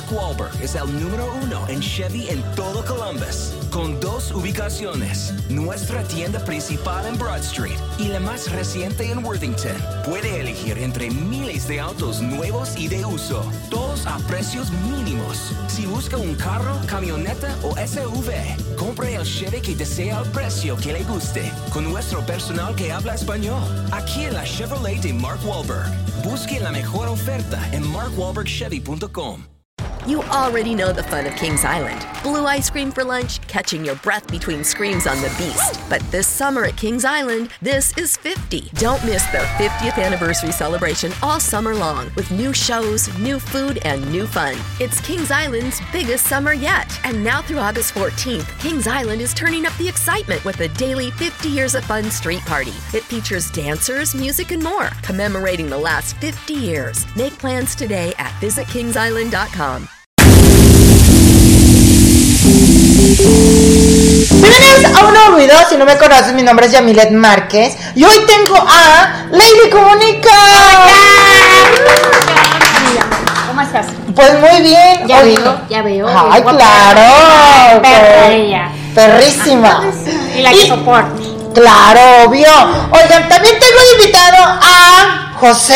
Mark Wahlberg es el número uno en Chevy en todo Columbus, con dos ubicaciones, nuestra tienda principal en Broad Street y la más reciente en Worthington. Puede elegir entre miles de autos nuevos y de uso, todos a precios mínimos. Si busca un carro, camioneta o SUV, compre el Chevy que desea al precio que le guste, con nuestro personal que habla español. Aquí en la Chevrolet de Mark Wahlberg. Busque la mejor oferta en markwahlbergchevy.com. You already know the fun of Kings Island. Blue ice cream for lunch, catching your breath between screams on the beast. But this summer at Kings Island, this is 50. Don't miss the 50th anniversary celebration all summer long with new shows, new food, and new fun. It's Kings Island's biggest summer yet. And now through August 14th, Kings Island is turning up the excitement with a daily 50 years of fun street party. It features dancers, music, and more, commemorating the last 50 years. Make plans today at visitkingsisland.com. Bienvenidos a un nuevo video, si no me conoces, mi nombre es Yamilet Márquez y hoy tengo a Lady Comunica. ¿Cómo estás? Pues muy bien. Ya Oye, veo, ya veo. Ay, Guapa. claro. Perra per- ella. Perrísima. Y la que soporte. Claro, obvio. Oigan, también tengo invitado a José.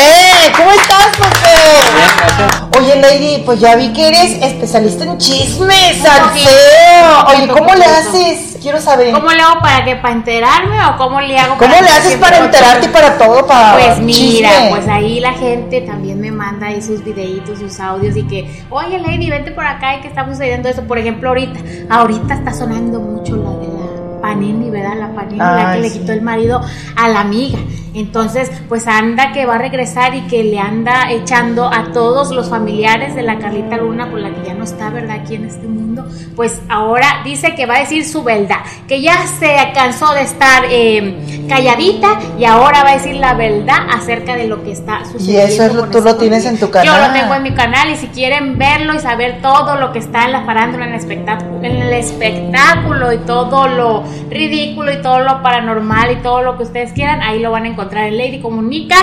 ¿Cómo estás, José? Oye, Lady, pues ya vi que eres especialista en chismes, salseo. Oye, ¿cómo le haces? Quiero saber. ¿Cómo le hago para que para enterarme o cómo le hago ¿Cómo para le que haces para enterarte y para todo? Para Pues mira, chisme? pues ahí la gente también me manda ahí sus videitos, sus audios y que, oye Lady, vente por acá y que está sucediendo esto. Por ejemplo, ahorita, ahorita está sonando mucho la de la Panini, ¿verdad? La Panini, la que le quitó el marido a la amiga. Entonces, pues anda que va a regresar y que le anda echando a todos los familiares de la Carlita Luna, por la que ya no está, ¿verdad? Aquí en este mundo. Pues ahora dice que va a decir su verdad, que ya se cansó de estar eh, calladita y ahora va a decir la verdad acerca de lo que está sucediendo. eso es lo- con tú lo tienes en tu Yo canal. lo tengo en mi canal y si quieren verlo y saber todo lo que está en la farándula, en el espectáculo, en el espectáculo y todo lo ridículo y todo lo paranormal y todo lo que ustedes quieran, ahí lo van a encontrar en Lady Comunica.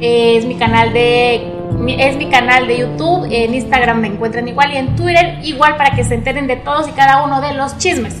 Eh, es mi canal de es mi canal de YouTube, en Instagram me encuentran igual y en Twitter igual para que se enteren de todos y cada uno de los chismes,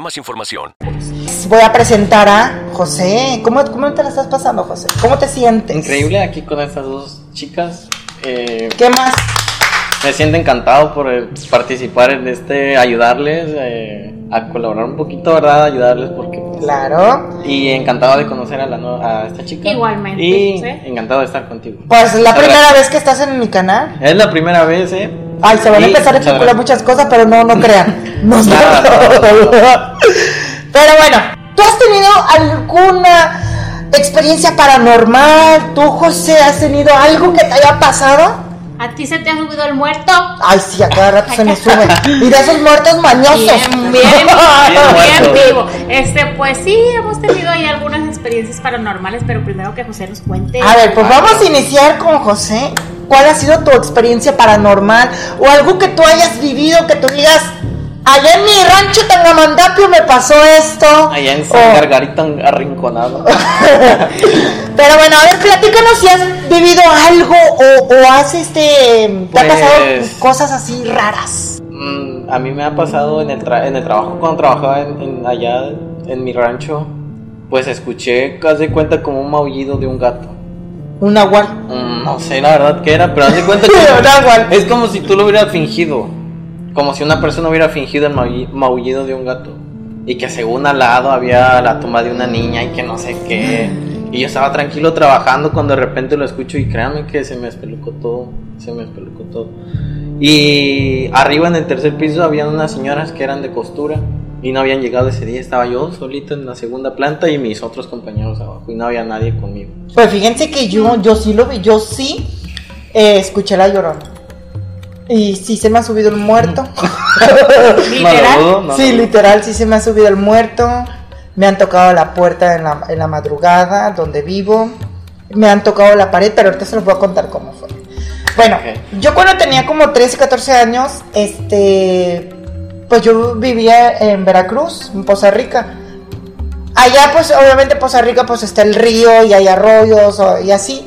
más información. Voy a presentar a José. ¿Cómo, ¿Cómo te la estás pasando, José? ¿Cómo te sientes? Increíble aquí con estas dos chicas. Eh, ¿Qué más? me siento encantado por eh, participar en este, ayudarles eh, a colaborar un poquito, ¿verdad? Ayudarles porque... pues, Claro. Y encantado de conocer a, la, no- a esta chica. Igualmente, Y ¿sí? encantado de estar contigo. Pues es la Muchas primera vez que estás en mi canal. Es la primera vez, ¿eh? Ay, se van a empezar a especular muchas cosas, pero no, no crean. No sé. Nada, Pero bueno, ¿tú has tenido alguna experiencia paranormal? ¿Tú, José, has tenido algo que te haya pasado? ¿A ti se te ha subido el muerto? Ay, sí, a cada rato se me sube. Y de esos muertos mañosos. Bien, bien, bien, muerto. vivo. Este, pues sí, hemos tenido ahí algunas experiencias paranormales, pero primero que José nos cuente. A ver, pues vamos a iniciar con José. ¿Cuál ha sido tu experiencia paranormal? O algo que tú hayas vivido que tú digas, allá en mi rancho Tangamandapio me pasó esto. Allá en O- San Gargarito arrinconado. Pero bueno, a ver, platícanos si has vivido algo o, o has este. ¿Te ha Pues- pasado cosas así raras? Mm, a mí me ha pasado en el, tra- en el trabajo cuando trabajaba en, en- allá en mi rancho, pues escuché, haz de cuenta, como un maullido de un gato. Un nahual. Mm, no sé la verdad qué era, pero haz de cuenta que es como si tú lo hubieras fingido. Como si una persona hubiera fingido el maulli- maullido de un gato. Y que según al lado había la tumba de una niña y que no sé qué. Y yo estaba tranquilo trabajando cuando de repente lo escucho y créanme que se me espelucó todo. Se me espelucó todo. Y arriba en el tercer piso había unas señoras que eran de costura y no habían llegado ese día. Estaba yo solito en la segunda planta y mis otros compañeros abajo y no había nadie conmigo. Pues fíjense que yo, yo sí lo vi, yo sí eh, escuché la llorona. Y sí se me ha subido el muerto. Literal. No no sí, literal, sí se me ha subido el muerto. Me han tocado la puerta en la, en la madrugada donde vivo. Me han tocado la pared, pero ahorita se los voy a contar cómo fue. Bueno, yo cuando tenía como 13, 14 años, este, pues yo vivía en Veracruz, en Poza Rica. Allá, pues obviamente Poza Rica, pues está el río y hay arroyos y así.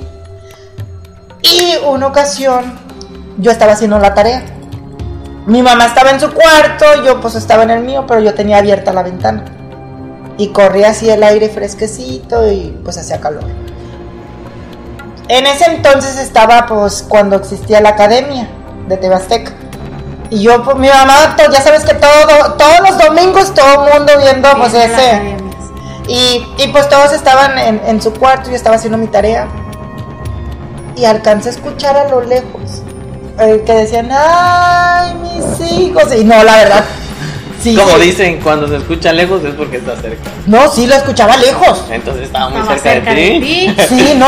Y una ocasión, yo estaba haciendo la tarea. Mi mamá estaba en su cuarto, yo pues estaba en el mío, pero yo tenía abierta la ventana. Y corría así el aire fresquecito y pues hacía calor. En ese entonces estaba pues cuando existía la academia de Tebasteca. Y yo, pues mi mamá, pues, ya sabes que todo, todos los domingos todo el mundo viendo pues ese... Y, y, pues todos estaban en, en su cuarto, yo estaba haciendo mi tarea. Y alcancé a escuchar a lo lejos eh, que decían, ay, mis hijos. Y no, la verdad. Sí, Como sí. dicen, cuando se escucha lejos es porque está cerca. No, sí, lo escuchaba lejos. Entonces estaba muy cerca, de ti. Sí, no.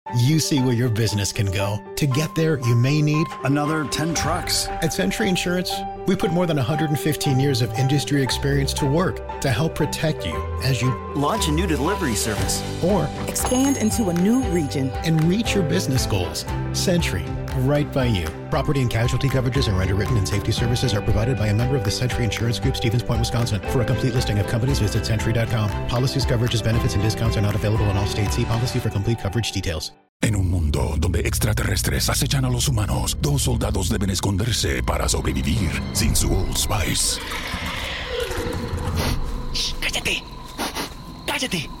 You see where your business can go. To get there, you may need Another 10 trucks. At Century Insurance, we put more than 115 years of industry experience to work to help protect you as you Launch a new delivery service. or Expand into a new region. and reach your business goals. Century, right by you. Property and casualty coverages are underwritten and safety services are provided by a member of the Century Insurance Group, Stevens Point, Wisconsin. For a complete listing of companies, visit century.com. Policies, coverages, benefits, and discounts are not available in all states. See policy for complete coverage details. En un mundo donde extraterrestres acechan a los humanos, dos soldados deben esconderse para sobrevivir sin su Old Spice. ¡Cállate! ¡Cállate!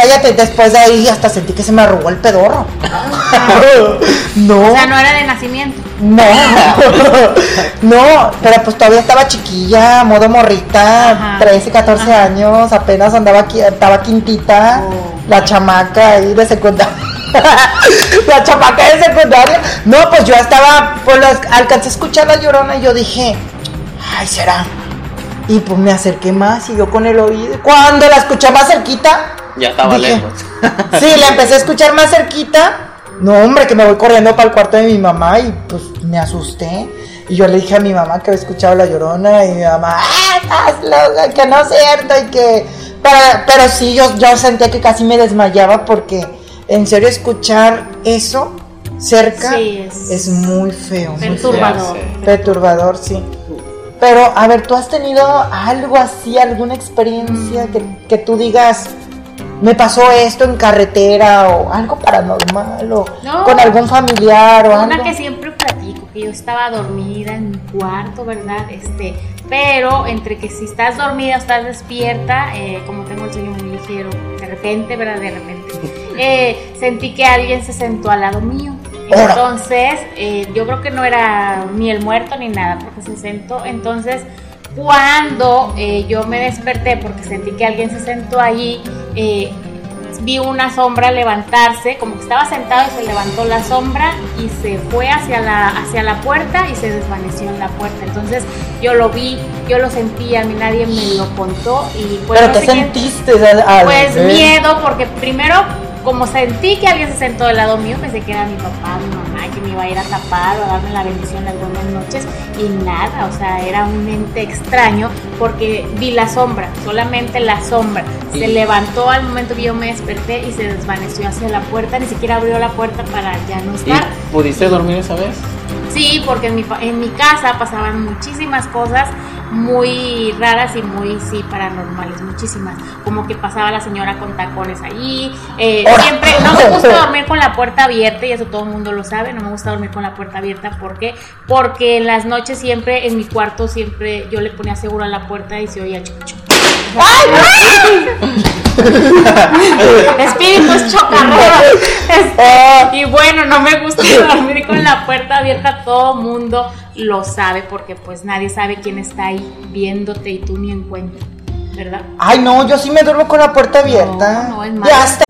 Cállate, después de ahí hasta sentí que se me arrugó el pedorro. no. O sea, no era de nacimiento. No, no, pero pues todavía estaba chiquilla, modo morrita, Ajá. 13, 14 Ajá. años, apenas andaba aquí, estaba quintita, Oh. la chamaca ahí de secundaria. la chamaca de secundaria. No, pues yo estaba, pues alcancé a escuchar la llorona y yo dije, ay, será. Y pues me acerqué más y yo con el oído. Cuando la escuché más cerquita, Ya estaba Dije, lejos. Sí, la empecé a escuchar más cerquita. No, hombre, que me voy corriendo para el cuarto de mi mamá y pues me asusté. Y yo le dije a mi mamá que había escuchado la llorona y mi mamá, ¡ah, estás loca! Que no es cierto y que... Pero, pero sí, yo, yo sentía que casi me desmayaba porque en serio escuchar eso cerca Sí, es- es, muy feo. muy feo. Perturbador. Ya sé. Perturbador, sí. Pero, a ver, ¿tú has tenido algo así, alguna experiencia que, que tú digas, me pasó esto en carretera o algo paranormal o No. con algún familiar o Una algo? que siempre platico, que yo estaba dormida en mi cuarto, ¿verdad? Este, pero entre que si estás dormida o estás despierta, eh, como tengo el sueño muy ligero, de repente, ¿verdad? De repente, eh, sentí que alguien se sentó al lado mío. Entonces, eh, yo creo que no era ni el muerto ni nada, porque se sentó. Entonces, cuando eh, yo me desperté, porque sentí que alguien se sentó allí, eh, vi una sombra levantarse, como que estaba sentado y se levantó la sombra y se fue hacia la, hacia la puerta y se desvaneció en la puerta. Entonces yo lo vi, yo lo sentí, a mí nadie me lo contó y pues Pero no ¿qué sentiste? al- al Pues miedo, porque primero, como sentí que alguien se sentó del lado mío, pensé que era mi papá, mi mamá, que me iba a ir a tapar o a darme la bendición algunas noches, y nada, o sea, era un ente extraño, porque vi la sombra, solamente la sombra. Se levantó al momento que yo me desperté y se desvaneció hacia la puerta, ni siquiera abrió la puerta para ya no ¿Y estar. pudiste dormir esa vez? Sí, porque en mi, en mi casa pasaban muchísimas cosas muy raras y muy, sí, paranormales, muchísimas. Como que pasaba la señora con tacones allí. eh, siempre, no me gusta dormir con la puerta abierta y eso todo el mundo lo sabe, no me gusta dormir con la puerta abierta. ¿Por qué? Porque en las noches siempre, en mi cuarto, siempre yo le ponía seguro a la puerta y se oía chuc. Espíritus chocarreros. Este, y bueno, no me gusta dormir con la puerta abierta. Todo mundo lo sabe porque pues nadie sabe quién está ahí viéndote y tú ni en cuenta, ¿verdad? Ay, no, yo sí me duermo con la puerta abierta. no, es ya está.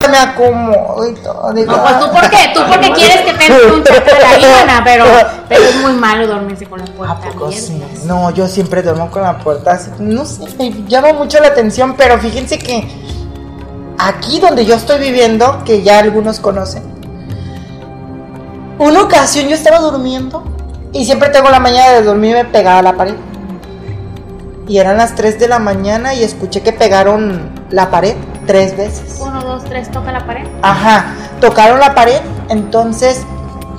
Me acomodo y todo. digo, No, pues tú por qué, tú porque quieres que te un choque de la líbana, pero, pero es muy malo dormirse con la puerta sí? abierta. No, yo siempre duermo con la puerta así. No sé, me llama mucho la atención, pero fíjense que aquí donde yo estoy viviendo, que ya algunos conocen, una ocasión yo estaba durmiendo y siempre tengo la mañana de dormirme pegada a la pared. Y eran las 3 de la mañana y escuché que pegaron la pared tres veces. Uno, dos, tres, toca la pared. Ajá, tocaron la pared, entonces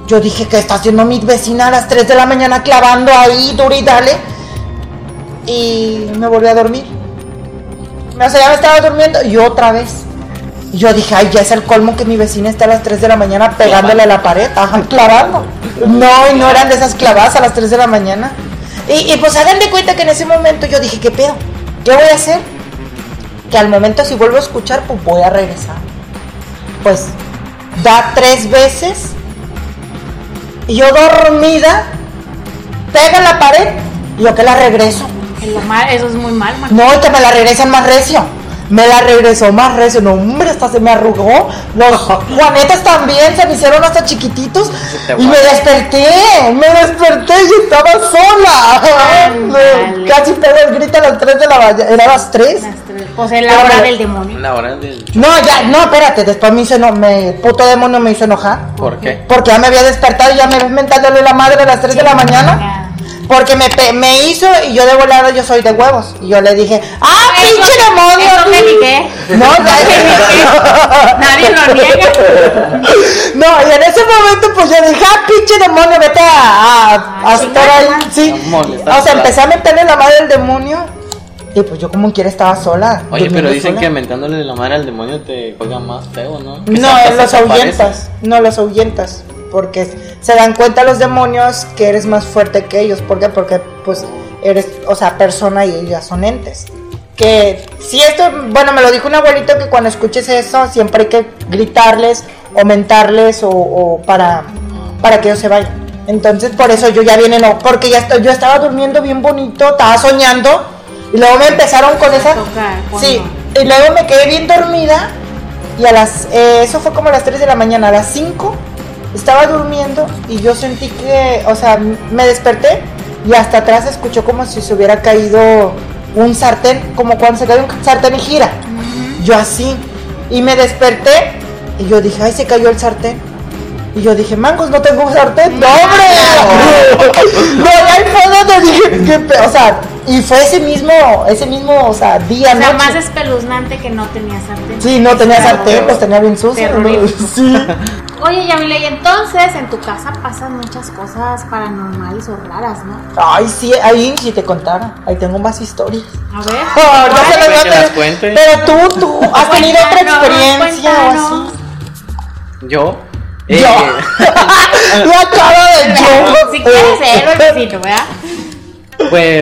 yo dije que está haciendo mi vecina a las 3 de la mañana clavando ahí, duro y dale. Y me volví a dormir. O sea, ya me estaba durmiendo y otra vez. Yo dije, ay, ya es el colmo que mi vecina está a las 3 de la mañana pegándole a la pared, ajá, clavando. No, y no eran de esas clavadas a las 3 de la mañana. Y, y pues hagan de cuenta que en ese momento yo dije, ¿qué pedo? ¿Qué voy a hacer? Que al momento si vuelvo a escuchar, pues voy a regresar. Pues da tres veces y yo dormida pega la pared y yo que la regreso. Eso es muy mal, man. no y que me la regresan más recio me la regresó más recio no hombre hasta se me arrugó los juanetas también se me hicieron hasta chiquititos y me desperté me desperté y estaba sola casi pego el grito a las 3 de la mañana era las 3 Las tres. Pues es la hora del demonio. La hora del... no ya no espérate después me hizo eno- me puto demonio me hizo enojar ¿Por qué? Porque ya me había despertado y ya me ves mentándole la madre a las 3 de la mañana. Porque me, pe- me hizo y yo de volada yo soy de huevos. Y yo le dije, ¡ah, Eso- pinche demonio! eso me dije. No, ya Nadie lo niega. No, y en ese momento pues yo dije, ¡ah, pinche demonio! Vete a, a, a Ah, estar ahí. Sí. O sea, empecé a meterle la madre al demonio. Y pues yo como quiera estaba sola. Oye, pero dicen sola. que mentándole la madre al demonio te juega más feo, ¿no? Que No, los ahuyentas. No, los ahuyentas. Porque se dan cuenta los demonios que eres más fuerte que ellos. ¿Por qué? Porque pues eres, o sea, persona y ellas son entes. Que si esto, bueno, me lo dijo un abuelito que cuando escuches eso siempre hay que gritarles o mentarles o, o para, para que ellos se vayan. Entonces por eso yo ya viene, no, porque ya estoy, yo estaba durmiendo bien bonito, estaba soñando y luego me empezaron con esa... Tocar, Sí, y luego me quedé bien dormida y a las, eh, eso fue como a las 3 de la mañana, a las 5 estaba durmiendo y yo sentí que, o sea, me desperté y hasta atrás escuchó como si se hubiera caído un sartén, como cuando se cae un sartén y gira. Yo así. Y me desperté y yo dije, ay, se cayó el sartén. Y yo dije, mangos, no tengo sartén. ¡No, hombre! no, y ahí fue donde dije, qué o sea, y fue ese mismo, ese mismo, o sea, día, O sea, noche. más espeluznante que no tenía sartén. Sí, no tenía sartén, pues tenía bien sucio. ¿no? Sí. Oye, Yamile, y entonces en tu casa pasan muchas cosas paranormales o raras, ¿no? Ay, sí, ahí si te contara, ahí tengo más historias. A ver. Oh, no se las Que las cuente. Pero tú, tú, has tenido otra experiencia o así. Yo. Yo. eh, La cara de yo. Si quieres el besito, ¿verdad? Pues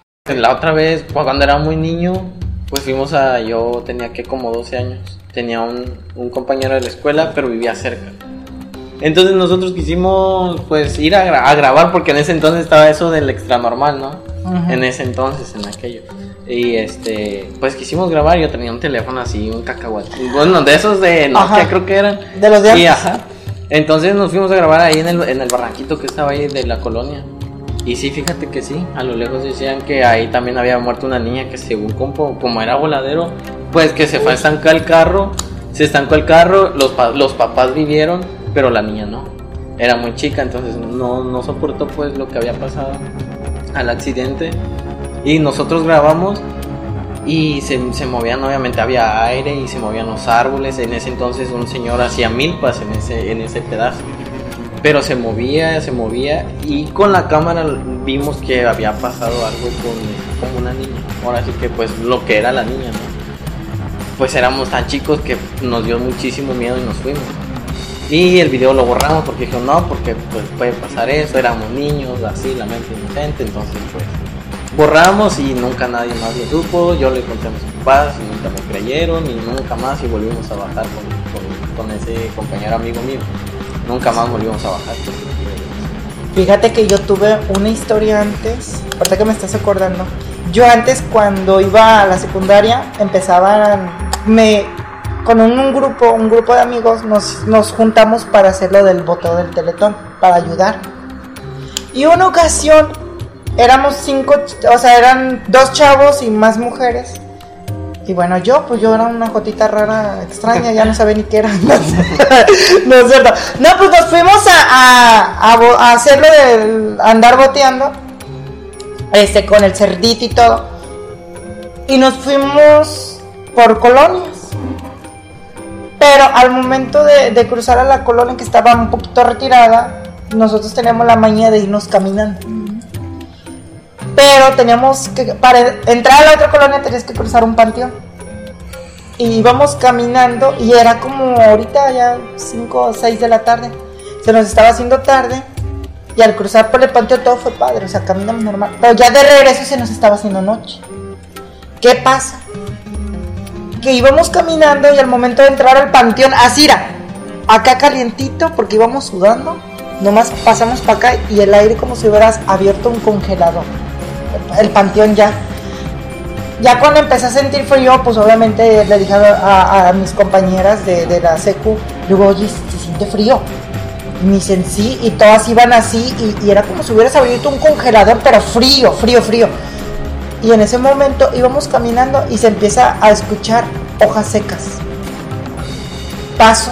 La otra vez, cuando era muy niño, pues fuimos a. Yo tenía que como 12 años. Tenía un, un compañero de la escuela, pero vivía cerca. Entonces nosotros quisimos pues ir a, gra- a grabar porque en ese entonces estaba eso del extra normal, ¿no? Ujú. En ese entonces, en aquello. Y este, pues quisimos grabar, yo tenía un teléfono así, un cacahuate. Bueno, de esos de Nokia creo que eran. De los de antes. ajá. Entonces nos fuimos a grabar ahí en el, en el barranquito que estaba ahí de la colonia. Y sí, fíjate que sí, a lo lejos decían que ahí también había muerto una niña que según como, como era voladero, pues que se fue a estancar el carro, se estancó el carro, los, los papás vivieron, pero la niña no. Era muy chica, entonces no, no soportó pues lo que había pasado al accidente. Y nosotros grabamos y se, se movían, obviamente había aire y se movían los árboles. En ese entonces un señor hacía milpas en ese, en ese pedazo. Pero se movía, se movía y con la cámara vimos que había pasado algo con, con una niña. Ahora sí que pues lo que era la niña, ¿no? Pues éramos tan chicos que nos dio muchísimo miedo y nos fuimos. Y el video lo borramos porque dijo no, porque pues puede pasar eso, éramos niños, así, la mente inocente, entonces pues borramos y nunca nadie más lo supo, yo le conté a mis papás y nunca me creyeron y nunca más y volvimos a bajar con- con ese compañero amigo mío. Nunca más volvimos a bajar. Fíjate que yo tuve una historia antes, ahorita que me estás acordando. Yo antes cuando iba a la secundaria empezaban, me, con un, grupo, un grupo de amigos nos, nos juntamos para hacer lo del boteo del teletón, para ayudar. Y una ocasión éramos cinco, o sea, eran dos chavos y más mujeres. Y bueno, yo, pues yo era una jotita rara, extraña, ya no sabía ni qué era. No. No es cierto. No, pues nos fuimos a, a, a hacerlo del andar boteando. Este, con el cerdito y todo. Y nos fuimos por colonias. Pero al momento de, de cruzar a la colonia que estaba un poquito retirada, nosotros teníamos la maña de irnos caminando. Pero teníamos que, para entrar a la otra colonia tenías que cruzar un panteón. Y íbamos caminando y era como ahorita ya 5 o 6 de la tarde. Se nos estaba haciendo tarde y al cruzar por el panteón todo fue padre, o sea, caminamos normal. Pero ya de regreso se nos estaba haciendo noche. ¿Qué pasa? Que íbamos caminando y al momento de entrar al panteón, así era, acá calientito porque íbamos sudando, nomás pasamos para acá y el aire como si hubieras abierto un congelador. El panteón ya. Ya cuando empecé a sentir frío, pues obviamente le dije a, mis compañeras de, de la secu, digo, oye, se siente frío. Y me dicen sí, y todas iban así, y, y era como si hubieras abierto un congelador, pero frío, frío, frío. Y en ese momento íbamos caminando y se empieza a escuchar hojas secas. Paso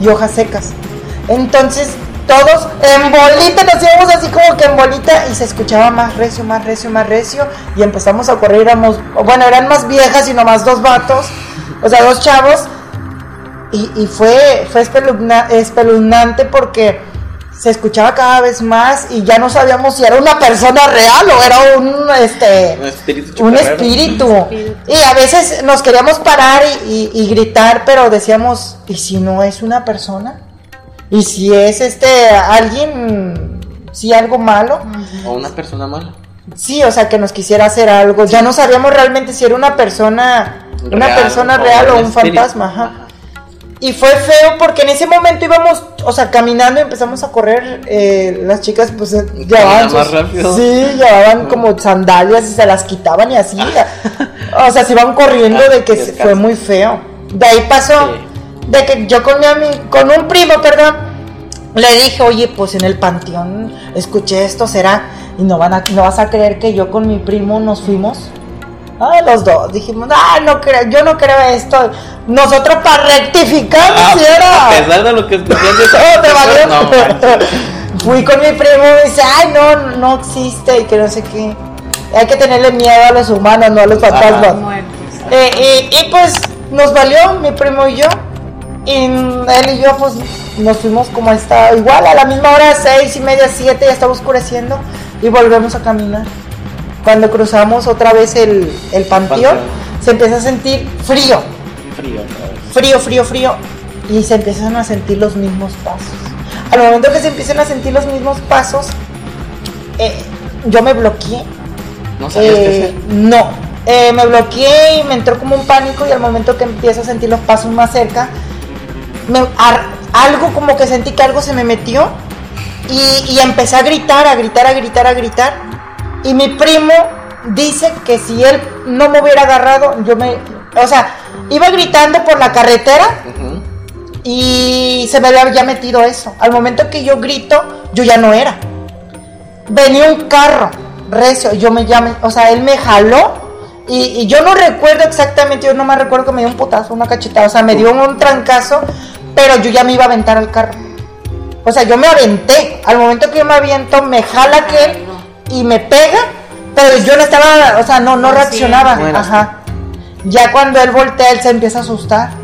y hojas secas. Entonces, todos en bolita, nos íbamos así como que en bolita y se escuchaba más recio, más recio, más recio. Y empezamos a correr, bueno, eran más viejas y nomás dos vatos, o sea, dos chavos. Y, fue, fue espeluznante porque se escuchaba cada vez más y ya no sabíamos si era una persona real o era un este un espíritu, y a veces nos queríamos parar y, gritar pero decíamos y si no es una persona y si es este alguien si algo malo o una persona mala. Sí o sea que nos quisiera hacer algo. Ya no sabíamos realmente si era una persona una persona real o, un fantasma Ajá. Y fue feo porque en ese momento íbamos, o sea, caminando y empezamos a correr. Eh, las chicas, pues, eh, llevaban. más rápido. Sí, llevaban como sandalias y se las quitaban y así. o sea, se iban corriendo de que fue muy feo. De ahí pasó, de que yo con mi amigo, con un primo, perdón, le dije, oye, pues en el panteón escuché esto, será. Y no, van a, no vas a creer que yo con mi primo nos fuimos Ah, los dos dijimos, ah, no creo, yo no creo esto. Nosotros para rectificar, ah, era. A pesar de lo que escuché, Fui con mi primo y dice, ay, no, no existe y que no sé qué. Hay que tenerle miedo a los humanos, no a los fantasmas. Eh, y, pues nos valió, mi primo y yo. Y él y yo, pues nos fuimos como está, igual a la misma hora, seis y media, siete, ya estaba oscureciendo. Y volvemos a caminar cuando cruzamos otra vez el, el panteón, se empieza a sentir frío. Frío, frío, frío, frío. Y se empiezan a sentir los mismos pasos. Al momento que se empiezan a sentir los mismos pasos, eh, yo me bloqueé. ¿No sabías qué hacer? No. Eh, me bloqueé y me entró como un pánico y al momento que empiezo a sentir los pasos más cerca, algo como que sentí que algo se me metió y, y empecé a gritar, a gritar, a gritar, a gritar y mi primo dice que si él no me hubiera agarrado, yo me. O sea, iba gritando por la carretera y se me había ya metido eso. Al momento que yo grito, yo ya no era. Venía un carro recio, yo me llamé, o sea, él me jaló y, yo no recuerdo exactamente, yo no me recuerdo que me dio un putazo, una cachetada, o sea, me dio un trancazo, pero yo ya me iba a aventar al carro. O sea, yo me aventé. Al momento que yo me aviento, me jala aquel y me pega, pero yo no estaba, o sea, no, no reaccionaba. Ajá. Ya cuando él voltea, él se empieza a asustar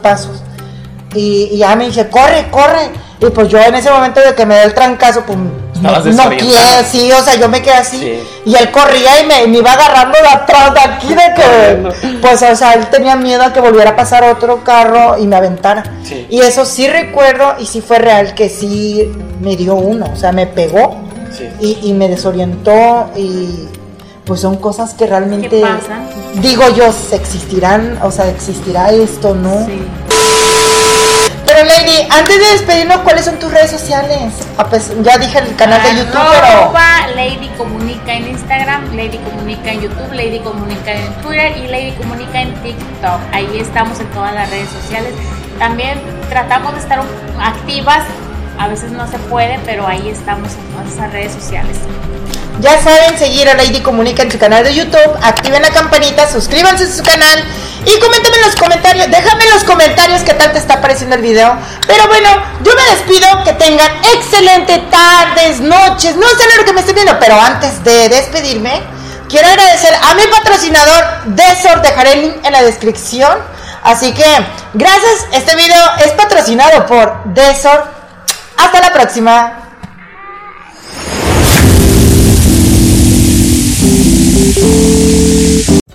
pasos. Y, ya me dice, corre, corre. Y pues yo en ese momento de que me da el trancazo, pues no, Estabas no quiere, sí, o sea, yo me quedé así. Sí. Y él corría y me, me iba agarrando de atrás, de aquí, de que. Pues, o sea, él tenía miedo a que volviera a pasar otro carro y me aventara. Sí. Y eso sí recuerdo, y sí fue real, que sí me dio uno, o sea, me pegó Sí. y, y me desorientó. Y pues son cosas que realmente. Digo yo, ¿se existirán, o sea, existirá esto, ¿no? Sí. Pero Lady, antes de despedirnos, ¿cuáles son tus redes sociales? Ah, pues, ya dije el canal de YouTube, pero... Lady Comunica en Instagram, Lady Comunica en YouTube, Lady Comunica en Twitter y Lady Comunica en TikTok. Ahí estamos en todas las redes sociales. También tratamos de estar activas. A veces no se puede, pero ahí estamos en todas esas redes sociales. Ya saben, seguir a Lady Comunica en su canal de YouTube, activen la campanita, suscríbanse a su canal y coméntame en los comentarios, déjame en los comentarios qué tal te está pareciendo el video. Pero bueno, yo me despido, que tengan excelente tardes, noches, no sé lo que me estén viendo, pero antes de despedirme, quiero agradecer a mi patrocinador Desor, dejaré el link en la descripción. Así que, gracias, este video es patrocinado por Desor. Hasta la próxima.